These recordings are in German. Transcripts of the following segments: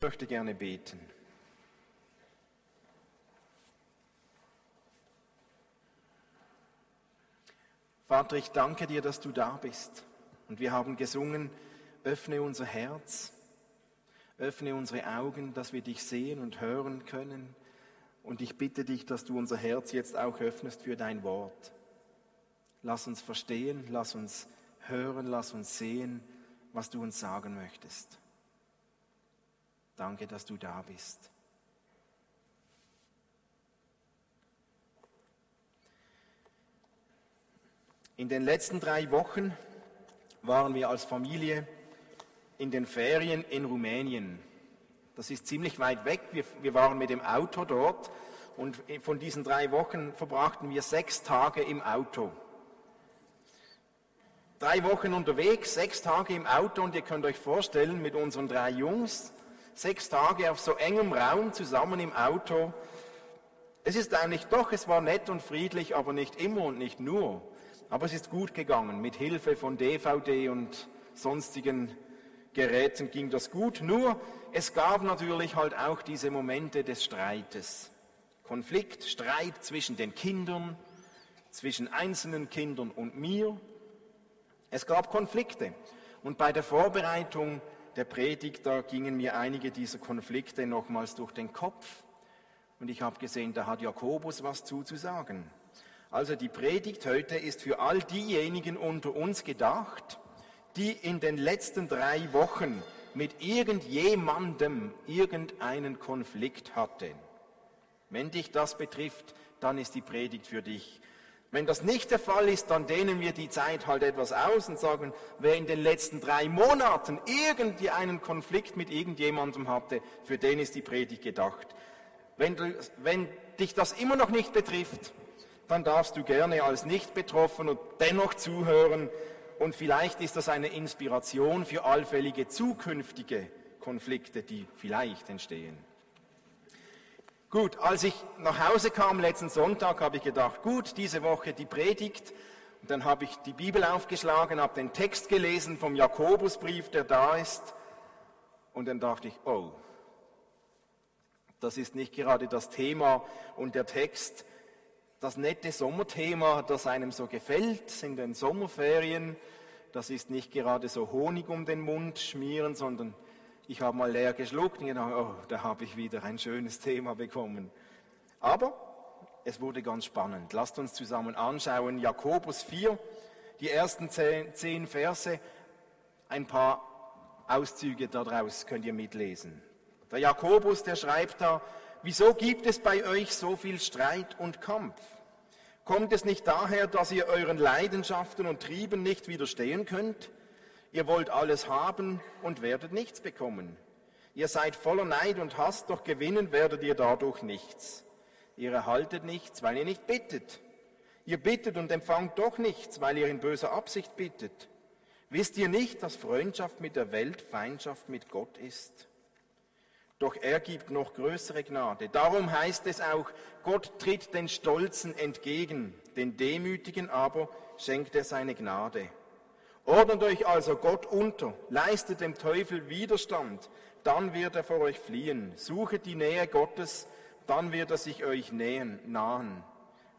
Ich möchte gerne beten. Vater, ich danke dir, dass du da bist. Und wir haben gesungen, öffne unser Herz, öffne unsere Augen, dass wir dich sehen und hören können. Und ich bitte dich, dass du unser Herz jetzt auch öffnest für dein Wort. Lass uns verstehen, lass uns hören, lass uns sehen, was du uns sagen möchtest. Danke, dass du da bist. In den letzten drei Wochen waren wir als Familie in den Ferien in Rumänien. Das ist ziemlich weit weg. Wir, wir, waren mit dem Auto dort und von diesen drei Wochen verbrachten wir sechs Tage im Auto. Drei Wochen unterwegs, sechs Tage im Auto und ihr könnt euch vorstellen, mit unseren drei Jungs, sechs Tage auf so engem Raum zusammen im Auto. Es ist eigentlich doch, es war nett und friedlich, aber nicht immer und nicht nur. Aber es ist gut gegangen. Mit Hilfe von DVD und sonstigen Geräten ging das gut. Nur, es gab natürlich halt auch diese Momente des Streites. Konflikt, Streit zwischen den Kindern, zwischen einzelnen Kindern und mir. Es gab Konflikte. Und bei der Vorbereitung der Predigt, da gingen mir einige dieser Konflikte nochmals durch den Kopf. Und ich habe gesehen, da hat Jakobus was zuzusagen. Also die Predigt heute ist für all diejenigen unter uns gedacht, die in den letzten drei Wochen mit irgendjemandem irgendeinen Konflikt hatten. Wenn dich das betrifft, dann ist die Predigt für dich. Wenn das nicht der Fall ist, dann dehnen wir die Zeit halt etwas aus und sagen, wer in den letzten drei Monaten irgendwie einen Konflikt mit irgendjemandem hatte, für den ist die Predigt gedacht. Wenn, du, wenn dich das immer noch nicht betrifft, dann darfst du gerne als nicht betroffen und dennoch zuhören und vielleicht ist das eine Inspiration für allfällige zukünftige Konflikte, die vielleicht entstehen. Gut, als ich nach Hause kam letzten Sonntag, habe ich gedacht, gut, diese Woche die Predigt. Und dann habe ich die Bibel aufgeschlagen, habe den Text gelesen vom Jakobusbrief, der da ist. Und dann dachte ich, oh, das ist nicht gerade das Thema und der Text, das nette Sommerthema, das einem so gefällt in den Sommerferien. Das ist nicht gerade so Honig um den Mund schmieren, sondern ich habe mal leer geschluckt und gedacht, oh, da habe ich wieder ein schönes Thema bekommen. Aber es wurde ganz spannend. Lasst uns zusammen anschauen. Jakobus 4, die ersten zehn, zehn Verse, ein paar Auszüge daraus könnt ihr mitlesen. Der Jakobus, der schreibt da, wieso gibt es bei euch so viel Streit und Kampf? Kommt es nicht daher, dass ihr euren Leidenschaften und Trieben nicht widerstehen könnt? Ihr wollt alles haben und werdet nichts bekommen. Ihr seid voller Neid und Hass, doch gewinnen werdet ihr dadurch nichts. Ihr erhaltet nichts, weil ihr nicht bittet. Ihr bittet und empfangt doch nichts, weil ihr in böser Absicht bittet. Wisst ihr nicht, dass Freundschaft mit der Welt Feindschaft mit Gott ist? Doch er gibt noch größere Gnade. Darum heißt es auch, Gott tritt den Stolzen entgegen, den Demütigen aber schenkt er seine Gnade. Ordnet euch also Gott unter, leistet dem Teufel Widerstand, dann wird er vor euch fliehen. Suchet die Nähe Gottes, dann wird er sich euch nähen, nahen.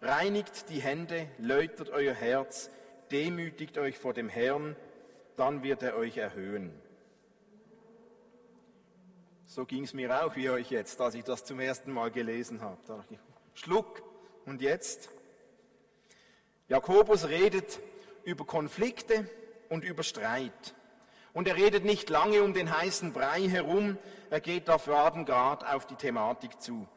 Reinigt die Hände, läutert euer Herz, demütigt euch vor dem Herrn, dann wird er euch erhöhen. So ging es mir auch wie euch jetzt, als ich das zum ersten Mal gelesen habe. Da dachte ich, Schluck. Und jetzt? Jakobus redet über Konflikte, und über Streit. Und er redet nicht lange um den heißen Brei herum, er geht da fadengrad auf die Thematik zu.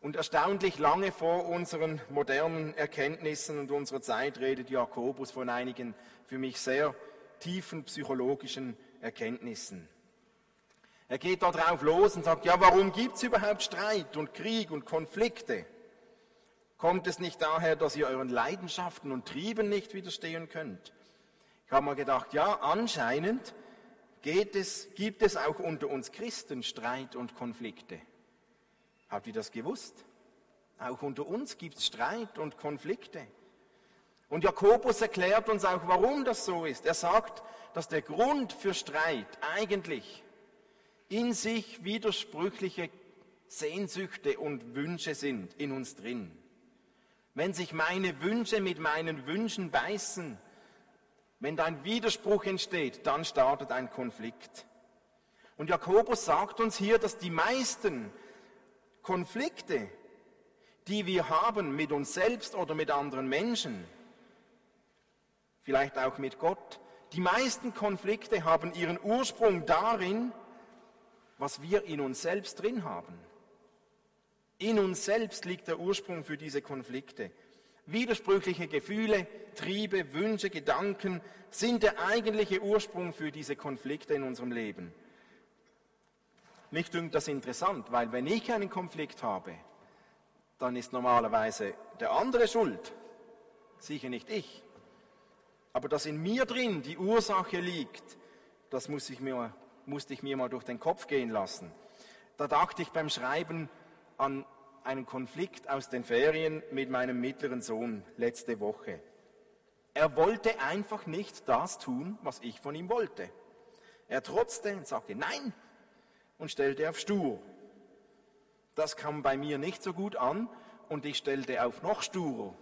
Und erstaunlich lange vor unseren modernen Erkenntnissen und unserer Zeit redet Jakobus von einigen für mich sehr tiefen psychologischen Erkenntnissen. Er geht da drauf los und sagt, ja, warum gibt es überhaupt Streit und Krieg und Konflikte? Kommt es nicht daher, dass ihr euren Leidenschaften und Trieben nicht widerstehen könnt? Ich habe mal gedacht, ja, anscheinend es, gibt es auch unter uns Christen Streit und Konflikte. Habt ihr das gewusst? Auch unter uns gibt es Streit und Konflikte. Und Jakobus erklärt uns auch, warum das so ist. Er sagt, dass der Grund für Streit eigentlich in sich widersprüchliche Sehnsüchte und Wünsche sind in uns drin. Wenn sich meine Wünsche mit meinen Wünschen beißen, wenn ein Widerspruch entsteht, dann startet ein Konflikt. Und Jakobus sagt uns hier, dass die meisten Konflikte, die wir haben mit uns selbst oder mit anderen Menschen, vielleicht auch mit Gott, die meisten Konflikte haben ihren Ursprung darin, was wir in uns selbst drin haben. In uns selbst liegt der Ursprung für diese Konflikte. Widersprüchliche Gefühle, Triebe, Wünsche, Gedanken sind der eigentliche Ursprung für diese Konflikte in unserem Leben. Mich dünkt das interessant, weil wenn ich einen Konflikt habe, dann ist normalerweise der andere schuld, sicher nicht ich. Aber dass in mir drin die Ursache liegt, das muss ich mir, musste ich mir mal durch den Kopf gehen lassen. Da dachte ich beim Schreiben an einen Konflikt aus den Ferien mit meinem mittleren Sohn letzte Woche. Er wollte einfach nicht das tun, was ich von ihm wollte. Er trotzte und sagte Nein und stellte auf stur. Das kam bei mir nicht so gut an und ich stellte auf noch sturer.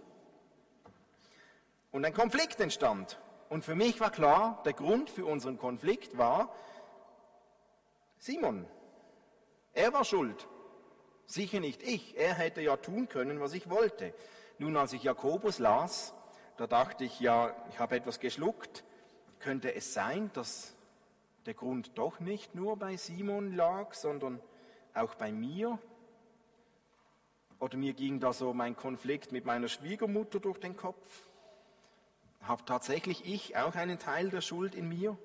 Und ein Konflikt entstand. Und für mich war klar, der Grund für unseren Konflikt war Simon. Er war schuld. Sicher nicht ich. Er hätte ja tun können, was ich wollte. Nun, als ich Jakobus las, da dachte ich, ja, ich habe etwas geschluckt. Könnte es sein, dass der Grund doch nicht nur bei Simon lag, sondern auch bei mir? Oder mir ging da so mein Konflikt mit meiner Schwiegermutter durch den Kopf? Habe tatsächlich ich auch einen Teil der Schuld in mir?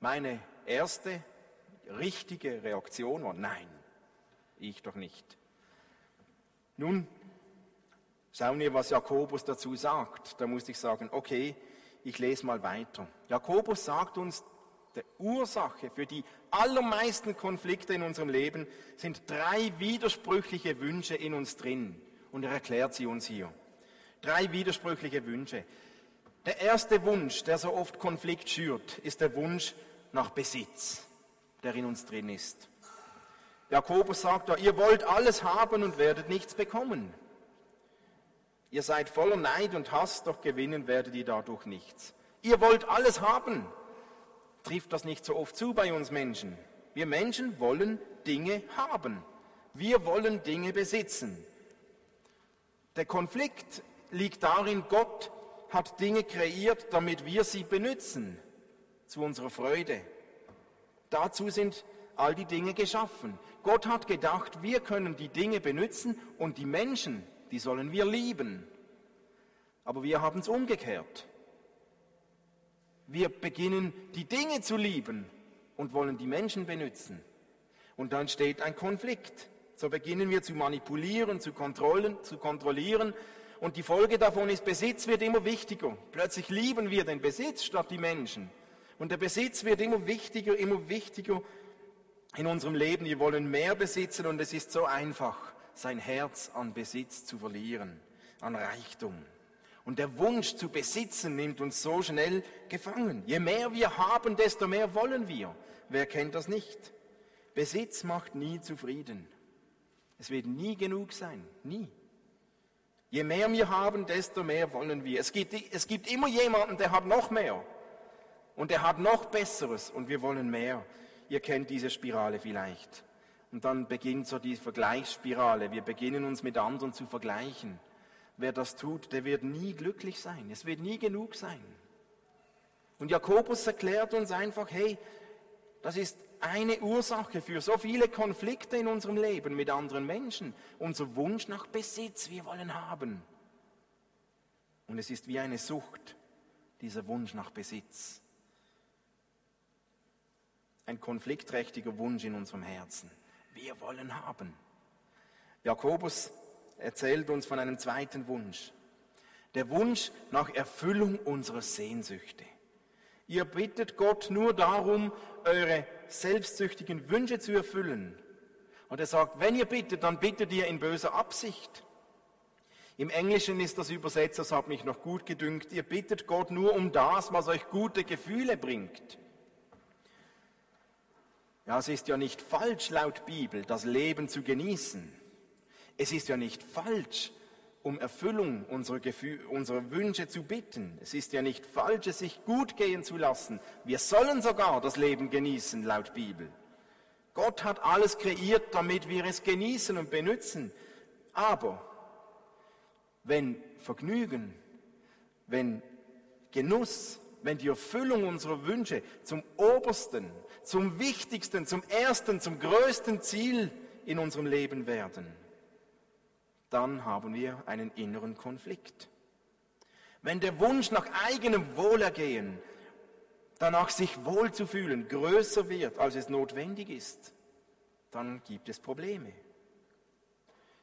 Meine erste richtige Reaktion war, nein, ich doch nicht. Nun, schauen wir, was Jakobus dazu sagt. Da musste ich sagen, okay, ich lese mal weiter. Jakobus sagt uns, die Ursache für die allermeisten Konflikte in unserem Leben sind drei widersprüchliche Wünsche in uns drin. Und er erklärt sie uns hier. Drei widersprüchliche Wünsche. Der erste Wunsch, der so oft Konflikt schürt, ist der Wunsch nach Besitz, der in uns drin ist. Jakobus sagt da, ihr wollt alles haben und werdet nichts bekommen. Ihr seid voller Neid und Hass, doch gewinnen werdet ihr dadurch nichts. Ihr wollt alles haben. Trifft das nicht so oft zu bei uns Menschen? Wir Menschen wollen Dinge haben. Wir wollen Dinge besitzen. Der Konflikt liegt darin, Gott hat Dinge kreiert, damit wir sie benutzen, zu unserer Freude. Dazu sind all die Dinge geschaffen. Gott hat gedacht, wir können die Dinge benutzen und die Menschen, die sollen wir lieben. Aber wir haben es umgekehrt. Wir beginnen die Dinge zu lieben und wollen die Menschen benutzen. Und dann steht ein Konflikt. So beginnen wir zu manipulieren, zu, kontrollen, zu kontrollieren. Und die Folge davon ist, Besitz wird immer wichtiger. Plötzlich lieben wir den Besitz statt die Menschen. Und der Besitz wird immer wichtiger, immer wichtiger in unserem Leben. Wir wollen mehr besitzen und es ist so einfach, sein Herz an Besitz zu verlieren, an Reichtum. Und der Wunsch zu besitzen nimmt uns so schnell gefangen. Je mehr wir haben, desto mehr wollen wir. Wer kennt das nicht? Besitz macht nie zufrieden. Es wird nie genug sein, nie. Je mehr wir haben, desto mehr wollen wir. Es gibt, es gibt immer jemanden, der hat noch mehr. Und der hat noch Besseres und wir wollen mehr. Ihr kennt diese Spirale vielleicht. Und dann beginnt so die Vergleichsspirale. Wir beginnen uns mit anderen zu vergleichen. Wer das tut, der wird nie glücklich sein. Es wird nie genug sein. Und Jakobus erklärt uns einfach, hey, das ist eine Ursache für so viele Konflikte in unserem Leben mit anderen Menschen. Unser Wunsch nach Besitz, wir wollen haben. Und es ist wie eine Sucht, dieser Wunsch nach Besitz ein konfliktträchtiger Wunsch in unserem Herzen. Wir wollen haben. Jakobus erzählt uns von einem zweiten Wunsch. Der Wunsch nach Erfüllung unserer Sehnsüchte. Ihr bittet Gott nur darum, eure selbstsüchtigen Wünsche zu erfüllen. Und er sagt, wenn ihr bittet, dann bittet ihr in böser Absicht. Im Englischen ist das übersetzt, das hat mich noch gut gedüngt, ihr bittet Gott nur um das, was euch gute Gefühle bringt. Ja, es ist ja nicht falsch laut Bibel, das Leben zu genießen. Es ist ja nicht falsch, um Erfüllung unserer, Gefühl, unserer Wünsche zu bitten. Es ist ja nicht falsch, es sich gut gehen zu lassen. Wir sollen sogar das Leben genießen, laut Bibel. Gott hat alles kreiert, damit wir es genießen und benutzen. Aber wenn Vergnügen, wenn Genuss, wenn die Erfüllung unserer Wünsche zum obersten, zum wichtigsten, zum ersten, zum größten Ziel in unserem Leben werden, dann haben wir einen inneren Konflikt. Wenn der Wunsch nach eigenem Wohlergehen, danach sich wohlzufühlen, größer wird, als es notwendig ist, dann gibt es Probleme.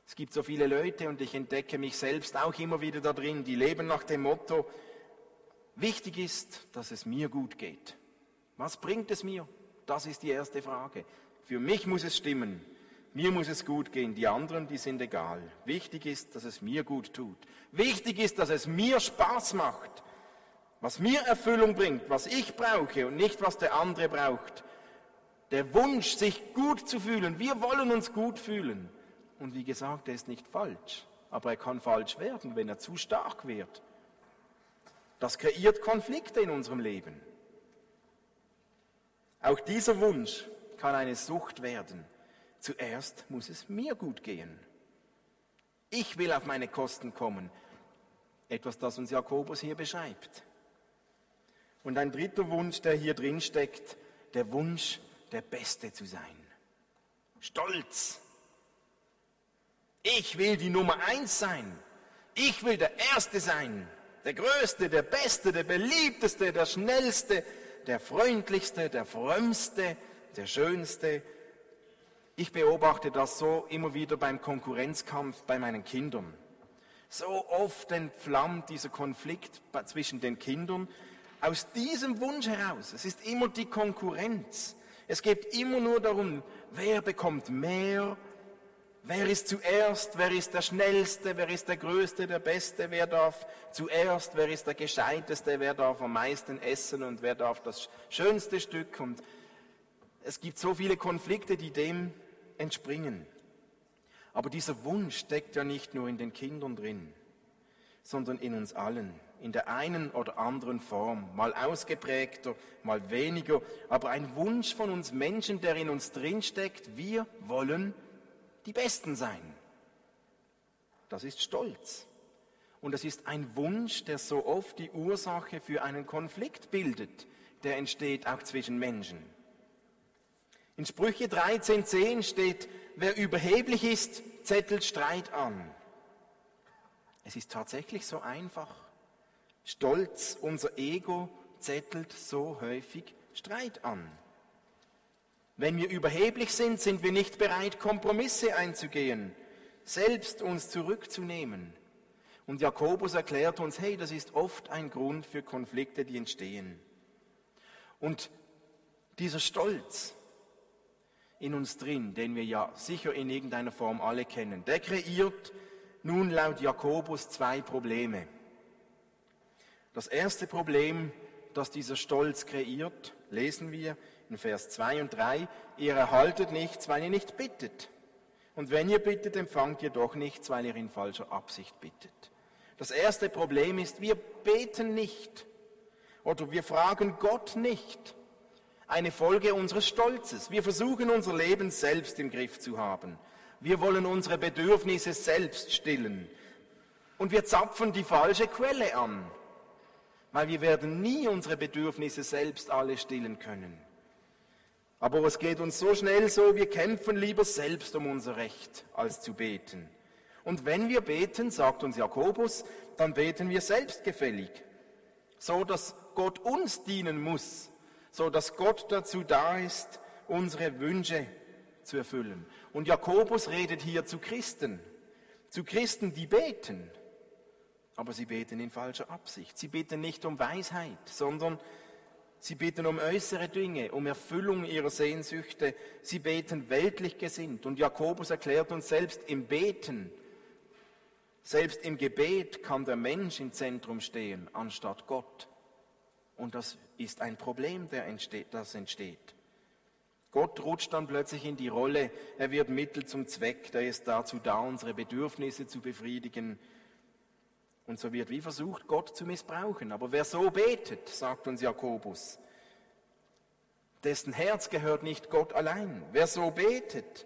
Es gibt so viele Leute und ich entdecke mich selbst auch immer wieder da drin, die leben nach dem Motto, wichtig ist, dass es mir gut geht. Was bringt es mir? Das ist die erste Frage. Für mich muss es stimmen. Mir muss es gut gehen, die anderen, die sind egal. Wichtig ist, dass es mir gut tut. Wichtig ist, dass es mir Spaß macht. Was mir Erfüllung bringt, was ich brauche und nicht, was der andere braucht. Der Wunsch, sich gut zu fühlen. Wir wollen uns gut fühlen. Und wie gesagt, er ist nicht falsch. Aber er kann falsch werden, wenn er zu stark wird. Das kreiert Konflikte in unserem Leben. Auch dieser Wunsch kann eine Sucht werden. Zuerst muss es mir gut gehen. Ich will auf meine Kosten kommen. Etwas, das uns Jakobus hier beschreibt. Und ein dritter Wunsch, der hier drin steckt, der Wunsch, der Beste zu sein. Stolz. Ich will die Nummer eins sein. Ich will der Erste sein. Der Größte, der Beste, der Beliebteste, der Schnellste, der Freundlichste, der Frömmste, der Schönste, ich beobachte das so immer wieder beim Konkurrenzkampf bei meinen Kindern. So oft entflammt dieser Konflikt zwischen den Kindern aus diesem Wunsch heraus. Es ist immer die Konkurrenz. Es geht immer nur darum, wer bekommt mehr, wer ist zuerst, wer ist der Schnellste, wer ist der Größte, der Beste, wer darf zuerst, wer ist der Gescheiteste, wer darf am meisten essen? Und wer darf das schönste Stück. Und es gibt so viele Konflikte, die dem entspringen. Aber dieser Wunsch steckt ja nicht nur in den Kindern drin, sondern in uns allen, in der einen oder anderen Form, mal ausgeprägter, mal weniger, aber ein Wunsch von uns Menschen, der in uns drin steckt, wir wollen die Besten sein. Das ist Stolz. Und es ist ein Wunsch, der so oft die Ursache für einen Konflikt bildet, der entsteht auch zwischen Menschen. In Sprüche 13.10 steht, wer überheblich ist, zettelt Streit an. Es ist tatsächlich so einfach. Stolz, unser Ego zettelt so häufig Streit an. Wenn wir überheblich sind, sind wir nicht bereit, Kompromisse einzugehen, selbst uns zurückzunehmen. Und Jakobus erklärt uns, hey, das ist oft ein Grund für Konflikte, die entstehen. Und dieser Stolz, in uns drin, den wir ja sicher in irgendeiner Form alle kennen. Der kreiert nun laut Jakobus zwei Probleme. Das erste Problem, das dieser Stolz kreiert, lesen wir in Vers 2 und 3, ihr erhaltet nichts, weil ihr nicht bittet. Und wenn ihr bittet, empfangt ihr doch nichts, weil ihr in falscher Absicht bittet. Das erste Problem ist, wir beten nicht oder wir fragen Gott nicht eine Folge unseres Stolzes. Wir versuchen unser Leben selbst im Griff zu haben. Wir wollen unsere Bedürfnisse selbst stillen. Und wir zapfen die falsche Quelle an, weil wir werden nie unsere Bedürfnisse selbst alle stillen können. Aber es geht uns so schnell so, wir kämpfen lieber selbst um unser Recht, als zu beten. Und wenn wir beten, sagt uns Jakobus, dann beten wir selbstgefällig, so dass Gott uns dienen muss so dass Gott dazu da ist, unsere Wünsche zu erfüllen. Und Jakobus redet hier zu Christen, zu Christen, die beten, aber sie beten in falscher Absicht. Sie beten nicht um Weisheit, sondern sie beten um äußere Dinge, um Erfüllung ihrer Sehnsüchte. Sie beten weltlich gesinnt. Und Jakobus erklärt uns selbst im Beten, selbst im Gebet kann der Mensch im Zentrum stehen, anstatt Gott. Und das ist ein Problem, entsteht, das entsteht. Gott rutscht dann plötzlich in die Rolle, er wird Mittel zum Zweck, der ist dazu da, unsere Bedürfnisse zu befriedigen. Und so wird wie versucht, Gott zu missbrauchen. Aber wer so betet, sagt uns Jakobus, dessen Herz gehört nicht Gott allein. Wer so betet,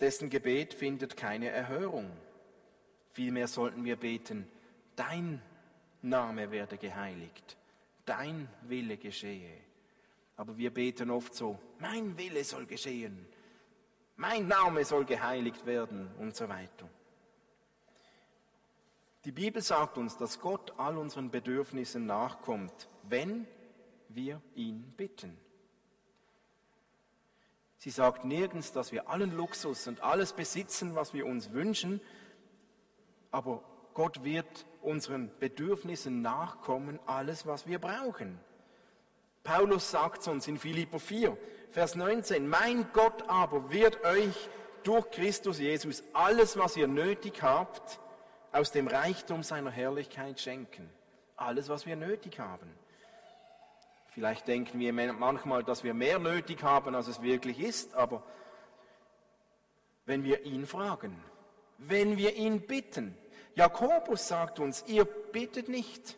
dessen Gebet findet keine Erhörung. Vielmehr sollten wir beten, dein Name werde geheiligt, dein Wille geschehe. Aber wir beten oft so, mein Wille soll geschehen, mein Name soll geheiligt werden und so weiter. Die Bibel sagt uns, dass Gott all unseren Bedürfnissen nachkommt, wenn wir ihn bitten. Sie sagt nirgends, dass wir allen Luxus und alles besitzen, was wir uns wünschen, aber Gott wird unseren Bedürfnissen nachkommen, alles, was wir brauchen. Paulus sagt uns in Philipper 4, Vers 19, mein Gott aber wird euch durch Christus Jesus alles, was ihr nötig habt, aus dem Reichtum seiner Herrlichkeit schenken. Alles, was wir nötig haben. Vielleicht denken wir manchmal, dass wir mehr nötig haben, als es wirklich ist, aber wenn wir ihn fragen, wenn wir ihn bitten, Jakobus sagt uns, ihr bittet nicht,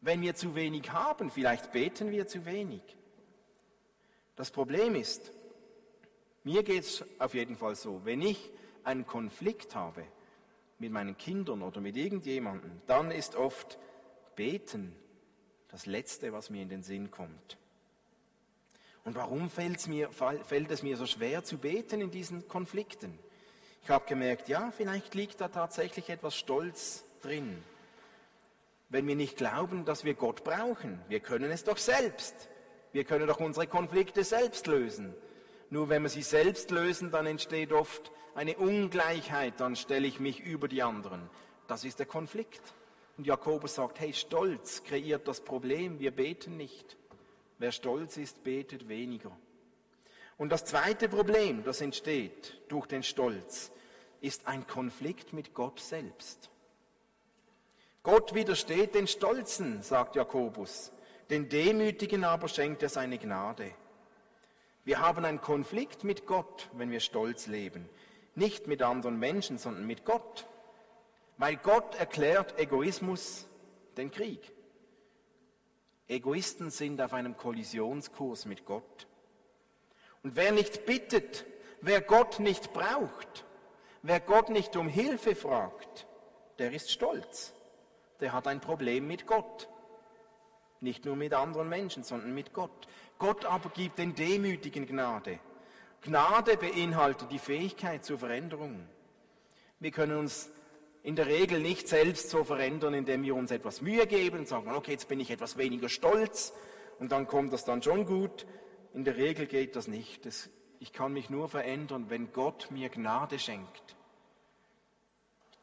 wenn wir zu wenig haben, vielleicht beten wir zu wenig. Das Problem ist, mir geht es auf jeden Fall so, wenn ich einen Konflikt habe mit meinen Kindern oder mit irgendjemandem, dann ist oft Beten das Letzte, was mir in den Sinn kommt. Und warum fällt mir, fällt es mir so schwer zu beten in diesen Konflikten? Ich habe gemerkt, ja, vielleicht liegt da tatsächlich etwas Stolz drin wenn wir nicht glauben, dass wir Gott brauchen. Wir können es doch selbst. Wir können doch unsere Konflikte selbst lösen. Nur wenn wir sie selbst lösen, dann entsteht oft eine Ungleichheit, dann stelle ich mich über die anderen. Das ist der Konflikt. Und Jakobus sagt, hey, Stolz kreiert das Problem, wir beten nicht. Wer stolz ist, betet weniger. Und das zweite Problem, das entsteht durch den Stolz, ist ein Konflikt mit Gott selbst. Gott widersteht den Stolzen, sagt Jakobus, den Demütigen aber schenkt er seine Gnade. Wir haben einen Konflikt mit Gott, wenn wir stolz leben. Nicht mit anderen Menschen, sondern mit Gott. Weil Gott erklärt Egoismus den Krieg. Egoisten sind auf einem Kollisionskurs mit Gott. Und wer nicht bittet, wer Gott nicht braucht, wer Gott nicht um Hilfe fragt, der ist stolz der hat ein Problem mit Gott. Nicht nur mit anderen Menschen, sondern mit Gott. Gott aber gibt den Demütigen Gnade. Gnade beinhaltet die Fähigkeit zur Veränderung. Wir können uns in der Regel nicht selbst so verändern, indem wir uns etwas Mühe geben und sagen, okay, jetzt bin ich etwas weniger stolz und dann kommt das dann schon gut. In der Regel geht das nicht. Ich kann mich nur verändern, wenn Gott mir Gnade schenkt.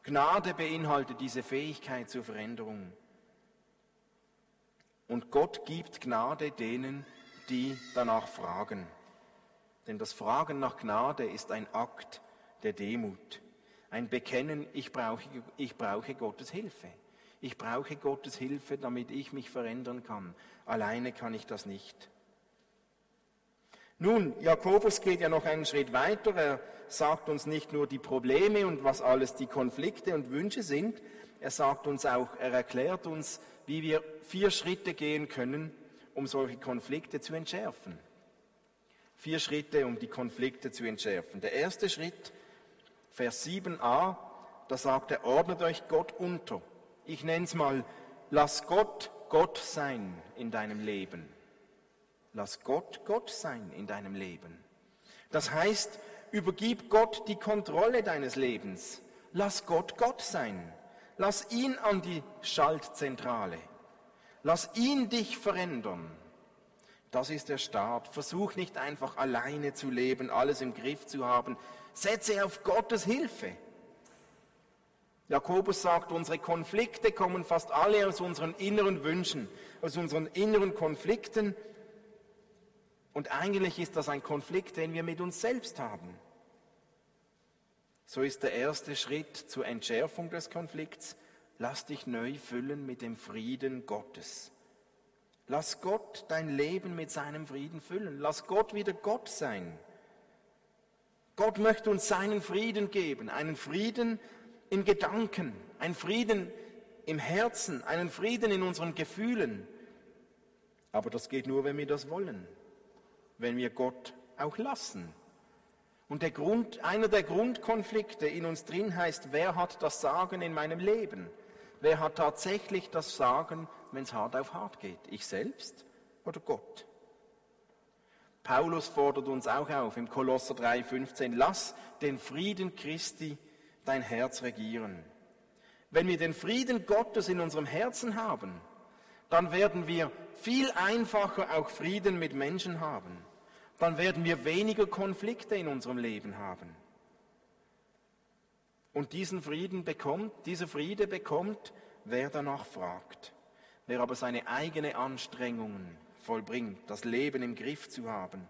Gnade beinhaltet diese Fähigkeit zur Veränderung. Und Gott gibt Gnade denen, die danach fragen. Denn das Fragen nach Gnade ist ein Akt der Demut. Ein Bekennen, ich brauche, ich brauche Gottes Hilfe. Ich brauche Gottes Hilfe, damit ich mich verändern kann. Alleine kann ich das nicht. Nun, Jakobus geht ja noch einen Schritt weiter. Er sagt uns nicht nur die Probleme und was alles die Konflikte und Wünsche sind, er sagt uns auch, er erklärt uns, wie wir vier Schritte gehen können, um solche Konflikte zu entschärfen. Vier Schritte, um die Konflikte zu entschärfen. Der erste Schritt, Vers 7a, da sagt er, ordnet euch Gott unter. Ich nenne es mal, lass Gott Gott sein in deinem Leben. Lass Gott Gott sein in deinem Leben. Das heißt, Übergib Gott die Kontrolle deines Lebens. Lass Gott Gott sein. Lass ihn an die Schaltzentrale. Lass ihn dich verändern. Das ist der Start. Versuch nicht einfach alleine zu leben, alles im Griff zu haben. Setze auf Gottes Hilfe. Jakobus sagt, unsere Konflikte kommen fast alle aus unseren inneren Wünschen, aus unseren inneren Konflikten. Und eigentlich ist das ein Konflikt, den wir mit uns selbst haben. So ist der erste Schritt zur Entschärfung des Konflikts, lass dich neu füllen mit dem Frieden Gottes. Lass Gott dein Leben mit seinem Frieden füllen. Lass Gott wieder Gott sein. Gott möchte uns seinen Frieden geben, einen Frieden in Gedanken, einen Frieden im Herzen, einen Frieden in unseren Gefühlen. Aber das geht nur, wenn wir das wollen, wenn wir Gott auch lassen. Und der Grund, einer der Grundkonflikte in uns drin heißt, wer hat das Sagen in meinem Leben? Wer hat tatsächlich das Sagen, wenn es hart auf hart geht? Ich selbst oder Gott? Paulus fordert uns auch auf im Kolosser 3,15, lass den Frieden Christi dein Herz regieren. Wenn wir den Frieden Gottes in unserem Herzen haben, dann werden wir viel einfacher auch Frieden mit Menschen haben. Dann werden wir weniger Konflikte in unserem Leben haben. Und diesen Frieden bekommt, dieser Friede bekommt, wer danach fragt. Wer aber seine eigenen Anstrengungen vollbringt, das Leben im Griff zu haben,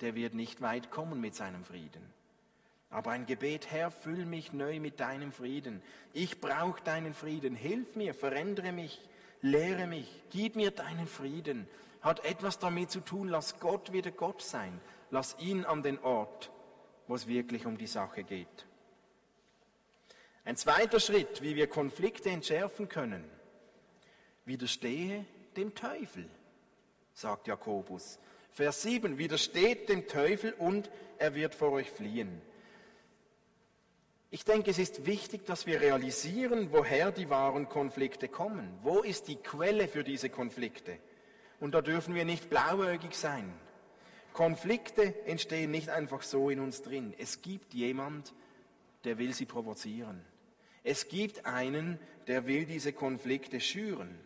der wird nicht weit kommen mit seinem Frieden. Aber ein Gebet, Herr, füll mich neu mit deinem Frieden. Ich brauche deinen Frieden. Hilf mir, verändere mich, lehre mich, gib mir deinen Frieden. Hat etwas damit zu tun, lass Gott wieder Gott sein. Lass ihn an den Ort, wo es wirklich um die Sache geht. Ein zweiter Schritt, wie wir Konflikte entschärfen können. Widerstehe dem Teufel, sagt Jakobus. Vers 7, widersteht dem Teufel und er wird vor euch fliehen. Ich denke, es ist wichtig, dass wir realisieren, woher die wahren Konflikte kommen. Wo ist die Quelle für diese Konflikte? Und da dürfen wir nicht blauäugig sein. Konflikte entstehen nicht einfach so in uns drin. Es gibt jemand, der will sie provozieren. Es gibt einen, der will diese Konflikte schüren.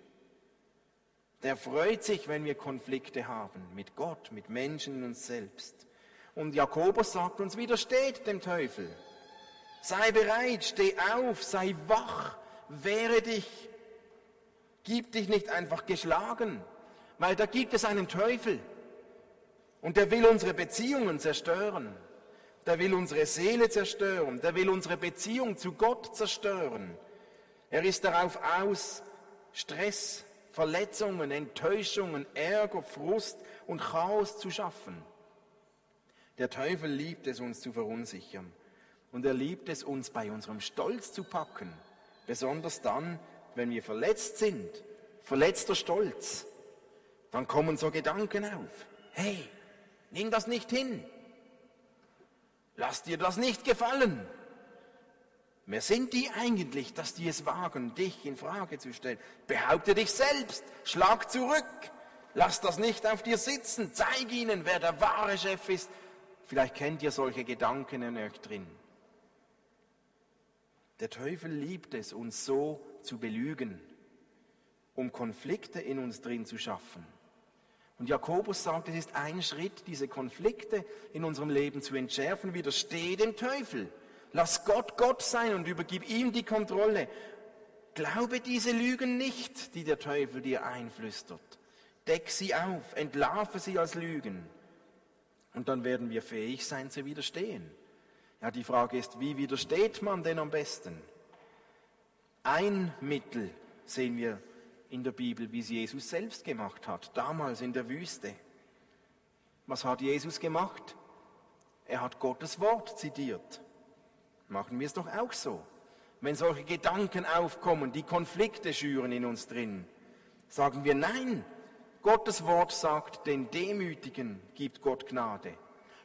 Der freut sich, wenn wir Konflikte haben mit Gott, mit Menschen und uns selbst. Und Jakobus sagt uns, widersteht dem Teufel. Sei bereit, steh auf, sei wach, wehre dich. Gib dich nicht einfach geschlagen, weil da gibt es einen Teufel. Und der will unsere Beziehungen zerstören. Der will unsere Seele zerstören. Der will unsere Beziehung zu Gott zerstören. Er ist darauf aus, Stress, Verletzungen, Enttäuschungen, Ärger, Frust und Chaos zu schaffen. Der Teufel liebt es, uns zu verunsichern. Und er liebt es, uns bei unserem Stolz zu packen. Besonders dann, wenn wir verletzt sind. Verletzter Stolz. Dann kommen so Gedanken auf. Hey, nimm das nicht hin. Lass dir das nicht gefallen. Wer sind die eigentlich, dass die es wagen, dich in Frage zu stellen? Behaupte dich selbst, schlag zurück, lass das nicht auf dir sitzen, zeig ihnen, wer der wahre Chef ist. Vielleicht kennt ihr solche Gedanken in euch drin. Der Teufel liebt es, uns so zu belügen, um Konflikte in uns drin zu schaffen. Und Jakobus sagt, es ist ein Schritt, diese Konflikte in unserem Leben zu entschärfen. Widerstehe dem Teufel. Lass Gott Gott sein und übergib ihm die Kontrolle. Glaube diese Lügen nicht, die der Teufel dir einflüstert. Deck sie auf, entlarve sie als Lügen. Und dann werden wir fähig sein zu widerstehen. Ja, die Frage ist, wie widersteht man denn am besten? Ein Mittel sehen wir in der Bibel, wie es Jesus selbst gemacht hat, damals in der Wüste. Was hat Jesus gemacht? Er hat Gottes Wort zitiert. Machen wir es doch auch so. Wenn solche Gedanken aufkommen, die Konflikte schüren in uns drin, sagen wir nein. Gottes Wort sagt, den Demütigen gibt Gott Gnade.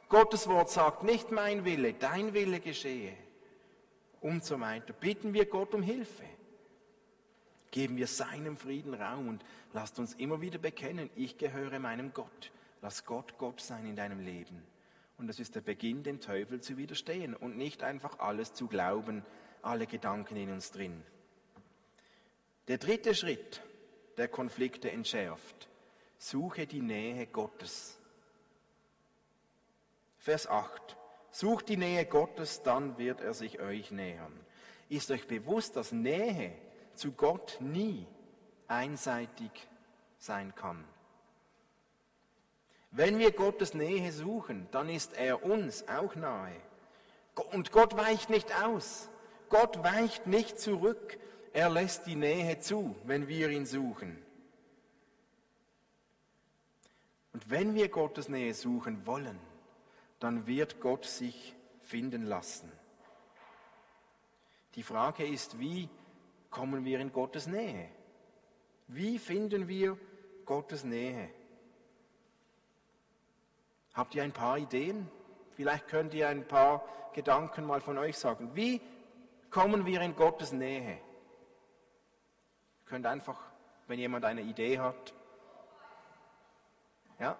Gottes Wort sagt nicht mein Wille, dein Wille geschehe. Und so weiter. Bitten wir Gott um Hilfe. Geben wir seinem Frieden Raum und lasst uns immer wieder bekennen, ich gehöre meinem Gott. Lass Gott Gott sein in deinem Leben. Und das ist der Beginn, dem Teufel zu widerstehen und nicht einfach alles zu glauben, alle Gedanken in uns drin. Der dritte Schritt, der Konflikte entschärft. Suche die Nähe Gottes. Vers 8. Sucht die Nähe Gottes, dann wird er sich euch nähern. Ist euch bewusst, dass Nähe zu Gott nie einseitig sein kann. Wenn wir Gottes Nähe suchen, dann ist er uns auch nahe. Und Gott weicht nicht aus. Gott weicht nicht zurück. Er lässt die Nähe zu, wenn wir ihn suchen. Und wenn wir Gottes Nähe suchen wollen, dann wird Gott sich finden lassen. Die Frage ist, wie kommen wir in Gottes Nähe? Wie finden wir Gottes Nähe? Habt ihr ein paar Ideen? Vielleicht könnt ihr ein paar Gedanken mal von euch sagen. Wie kommen wir in Gottes Nähe? Ihr könnt einfach, wenn jemand eine Idee hat. Ja?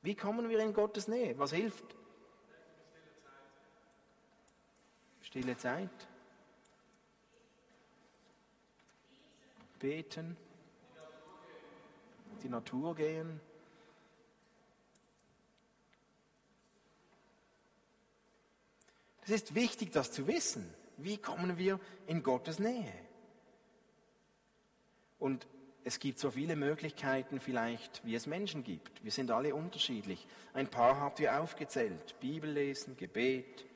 Wie kommen wir in Gottes Nähe? Was hilft? Stille Zeit. Beten. Die Natur gehen. Es ist wichtig, das zu wissen. Wie kommen wir in Gottes Nähe? Und es gibt so viele Möglichkeiten vielleicht, wie es Menschen gibt. Wir sind alle unterschiedlich. Ein paar habt ihr aufgezählt. Bibel lesen, Gebet,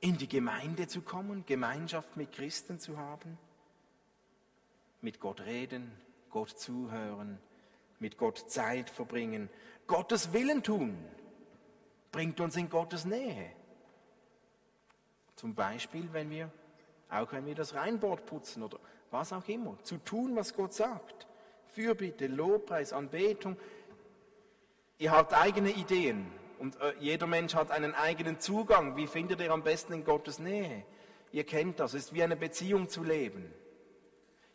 in die Gemeinde zu kommen, Gemeinschaft mit Christen zu haben, mit Gott reden, Gott zuhören, mit Gott Zeit verbringen, Gottes Willen tun, bringt uns in Gottes Nähe. Zum Beispiel, wenn wir, auch wenn wir das Reinbord putzen oder was auch immer, zu tun, was Gott sagt. Fürbitte, Lobpreis, Anbetung. Ihr habt eigene Ideen und äh, jeder Mensch hat einen eigenen Zugang. Wie findet ihr am besten in Gottes Nähe? Ihr kennt das, es ist wie eine Beziehung zu leben.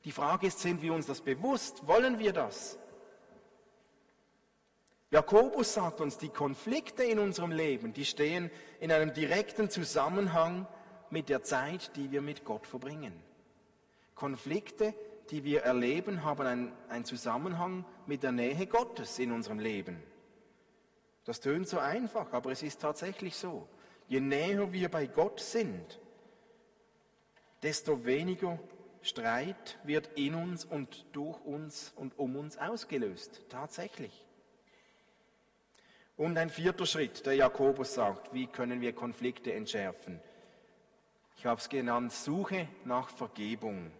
Die Frage ist, sind wir uns das bewusst? Wollen wir das? Jakobus sagt uns, die Konflikte in unserem Leben, die stehen in einem direkten Zusammenhang mit der Zeit, die wir mit Gott verbringen. Konflikte, die wir erleben, haben einen, einen Zusammenhang mit der Nähe Gottes in unserem Leben. Das tönt so einfach, aber es ist tatsächlich so. Je näher wir bei Gott sind, desto weniger Streit wird in uns und durch uns und um uns ausgelöst. Tatsächlich. Und ein vierter Schritt, der Jakobus sagt, wie können wir Konflikte entschärfen? Ich habe es genannt, Suche nach Vergebung.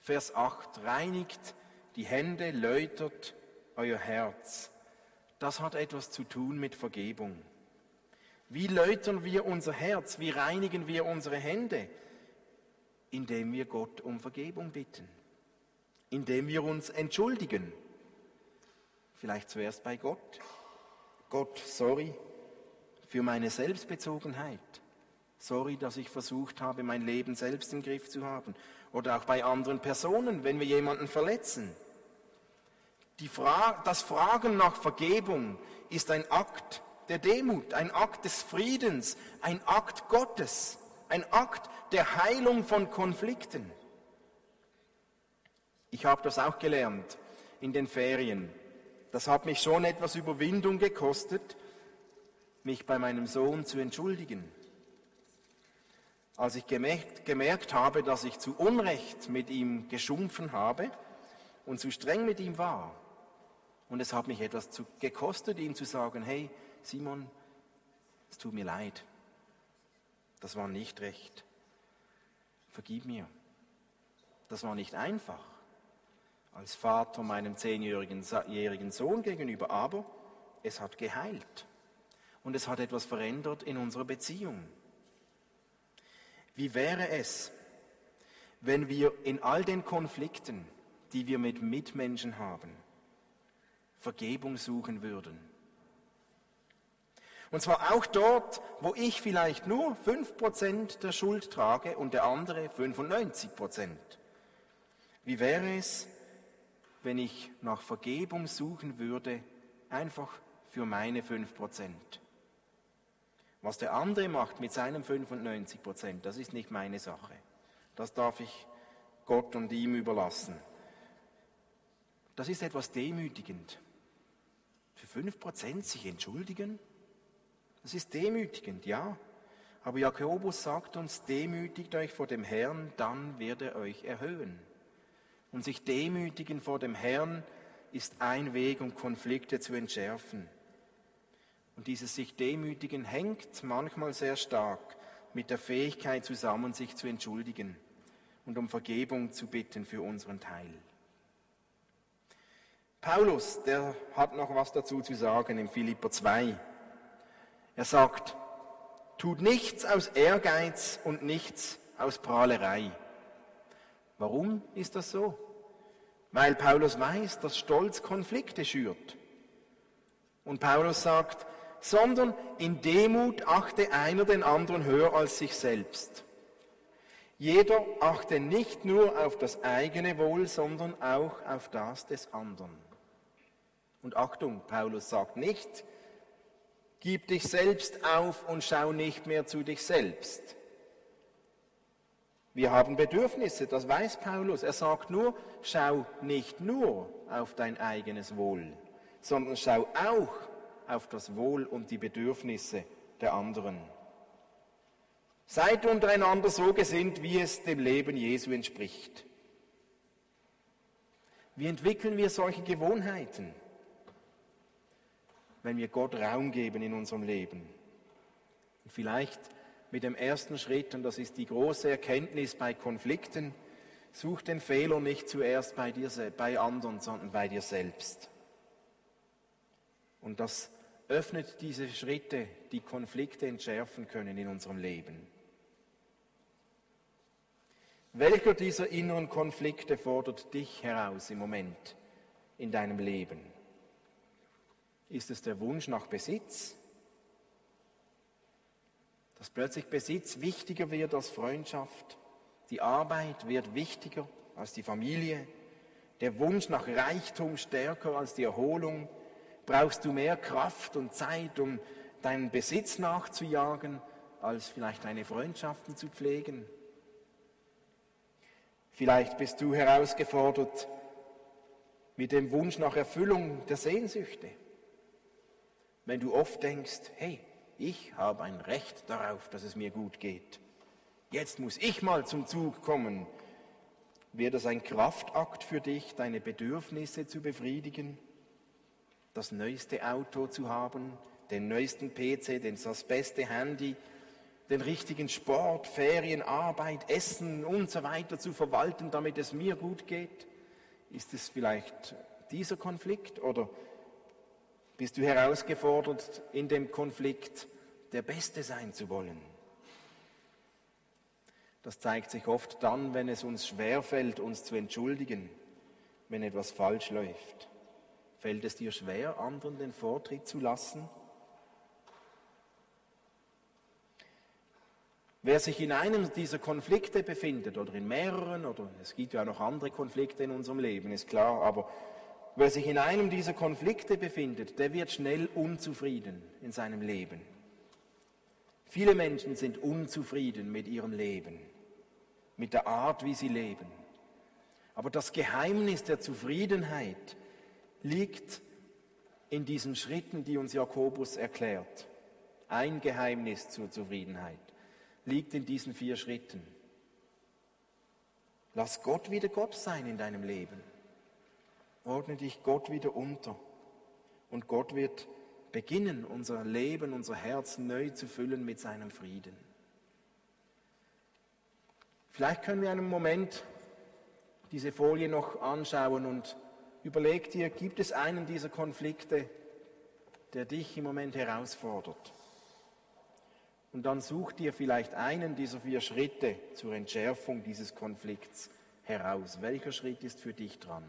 Vers 8, reinigt die Hände, läutert euer Herz. Das hat etwas zu tun mit Vergebung. Wie läutern wir unser Herz? Wie reinigen wir unsere Hände? Indem wir Gott um Vergebung bitten. Indem wir uns entschuldigen. Vielleicht zuerst bei Gott, Gott, sorry für meine Selbstbezogenheit. Sorry, dass ich versucht habe, mein Leben selbst im Griff zu haben. Oder auch bei anderen Personen, wenn wir jemanden verletzen. Fra das Fragen nach Vergebung ist ein Akt der Demut, ein Akt des Friedens, ein Akt Gottes, ein Akt der Heilung von Konflikten. Ich habe das auch gelernt in den Ferien. Das hat mich schon etwas Überwindung gekostet, mich bei meinem Sohn zu entschuldigen. Als ich gemerkt, gemerkt habe, dass ich zu Unrecht mit ihm geschumpfen habe und zu streng mit ihm war, und es hat mich etwas zu, gekostet, ihm zu sagen, hey Simon, es tut mir leid, das war nicht recht, vergib mir. Das war nicht einfach als Vater meinem zehnjährigen Sohn gegenüber, aber es hat geheilt und es hat etwas verändert in unserer Beziehung. Wie wäre es, wenn wir in all den Konflikten, die wir mit Mitmenschen haben, Vergebung suchen würden? Und zwar auch dort, wo ich vielleicht nur 5% der Schuld trage und der andere 95%. Wie wäre es, wenn ich nach Vergebung suchen würde, einfach für meine 5%. Was der andere macht mit seinen 95%, das ist nicht meine Sache. Das darf ich Gott und ihm überlassen. Das ist etwas demütigend. Für 5% sich entschuldigen, das ist demütigend, ja. Aber Jakobus sagt uns, demütigt euch vor dem Herrn, dann wird er euch erhöhen. Und sich demütigen vor dem Herrn ist ein Weg, um Konflikte zu entschärfen. Und dieses sich demütigen hängt manchmal sehr stark mit der Fähigkeit zusammen, sich zu entschuldigen und um Vergebung zu bitten für unseren Teil. Paulus, der hat noch was dazu zu sagen in Philipper 2. Er sagt, tut nichts aus Ehrgeiz und nichts aus Prahlerei. Warum ist das so? Weil Paulus weiß, dass Stolz Konflikte schürt. Und Paulus sagt, sondern in Demut achte einer den anderen höher als sich selbst. Jeder achte nicht nur auf das eigene Wohl, sondern auch auf das des anderen. Und Achtung, Paulus sagt nicht, gib dich selbst auf und schau nicht mehr zu dich selbst. Wir haben Bedürfnisse, das weiß Paulus. Er sagt nur, schau nicht nur auf dein eigenes Wohl, sondern schau auch auf das Wohl und die Bedürfnisse der anderen. Seid untereinander so gesinnt, wie es dem Leben Jesu entspricht. Wie entwickeln wir solche Gewohnheiten, wenn wir Gott Raum geben in unserem Leben? Vielleicht mit dem ersten Schritt, und das ist die große Erkenntnis bei Konflikten, such den Fehler nicht zuerst bei, dir, bei anderen, sondern bei dir selbst. Und das öffnet diese Schritte, die Konflikte entschärfen können in unserem Leben. Welcher dieser inneren Konflikte fordert dich heraus im Moment in deinem Leben? Ist es der Wunsch nach Besitz? Dass plötzlich Besitz wichtiger wird als Freundschaft, die Arbeit wird wichtiger als die Familie, der Wunsch nach Reichtum stärker als die Erholung, brauchst du mehr Kraft und Zeit, um deinen Besitz nachzujagen, als vielleicht deine Freundschaften zu pflegen. Vielleicht bist du herausgefordert mit dem Wunsch nach Erfüllung der Sehnsüchte. Wenn du oft denkst, hey, ich habe ein Recht darauf, dass es mir gut geht. Jetzt muss ich mal zum Zug kommen. Wird es ein Kraftakt für dich, deine Bedürfnisse zu befriedigen? Das neueste Auto zu haben, den neuesten PC, das beste Handy, den richtigen Sport, Ferien, Arbeit, Essen und so weiter zu verwalten, damit es mir gut geht? Ist es vielleicht dieser Konflikt oder bist du herausgefordert, in dem Konflikt der Beste sein zu wollen? Das zeigt sich oft dann, wenn es uns schwerfällt, uns zu entschuldigen, wenn etwas falsch läuft. Fällt es dir schwer, anderen den Vortritt zu lassen? Wer sich in einem dieser Konflikte befindet oder in mehreren, oder es gibt ja noch andere Konflikte in unserem Leben, ist klar, aber wer sich in einem dieser Konflikte befindet, der wird schnell unzufrieden in seinem Leben. Viele Menschen sind unzufrieden mit ihrem Leben, mit der Art, wie sie leben. Aber das Geheimnis der Zufriedenheit liegt in diesen Schritten, die uns Jakobus erklärt. Ein Geheimnis zur Zufriedenheit liegt in diesen vier Schritten. Lass Gott wieder Gott sein in deinem Leben. Ordne dich Gott wieder unter. Und Gott wird beginnen, unser Leben, unser Herz neu zu füllen mit seinem Frieden. Vielleicht können wir einen Moment diese Folie noch anschauen und überleg dir, gibt es einen dieser Konflikte, der dich im Moment herausfordert? Und dann such dir vielleicht einen dieser vier Schritte zur Entschärfung dieses Konflikts heraus. Welcher Schritt ist für dich dran?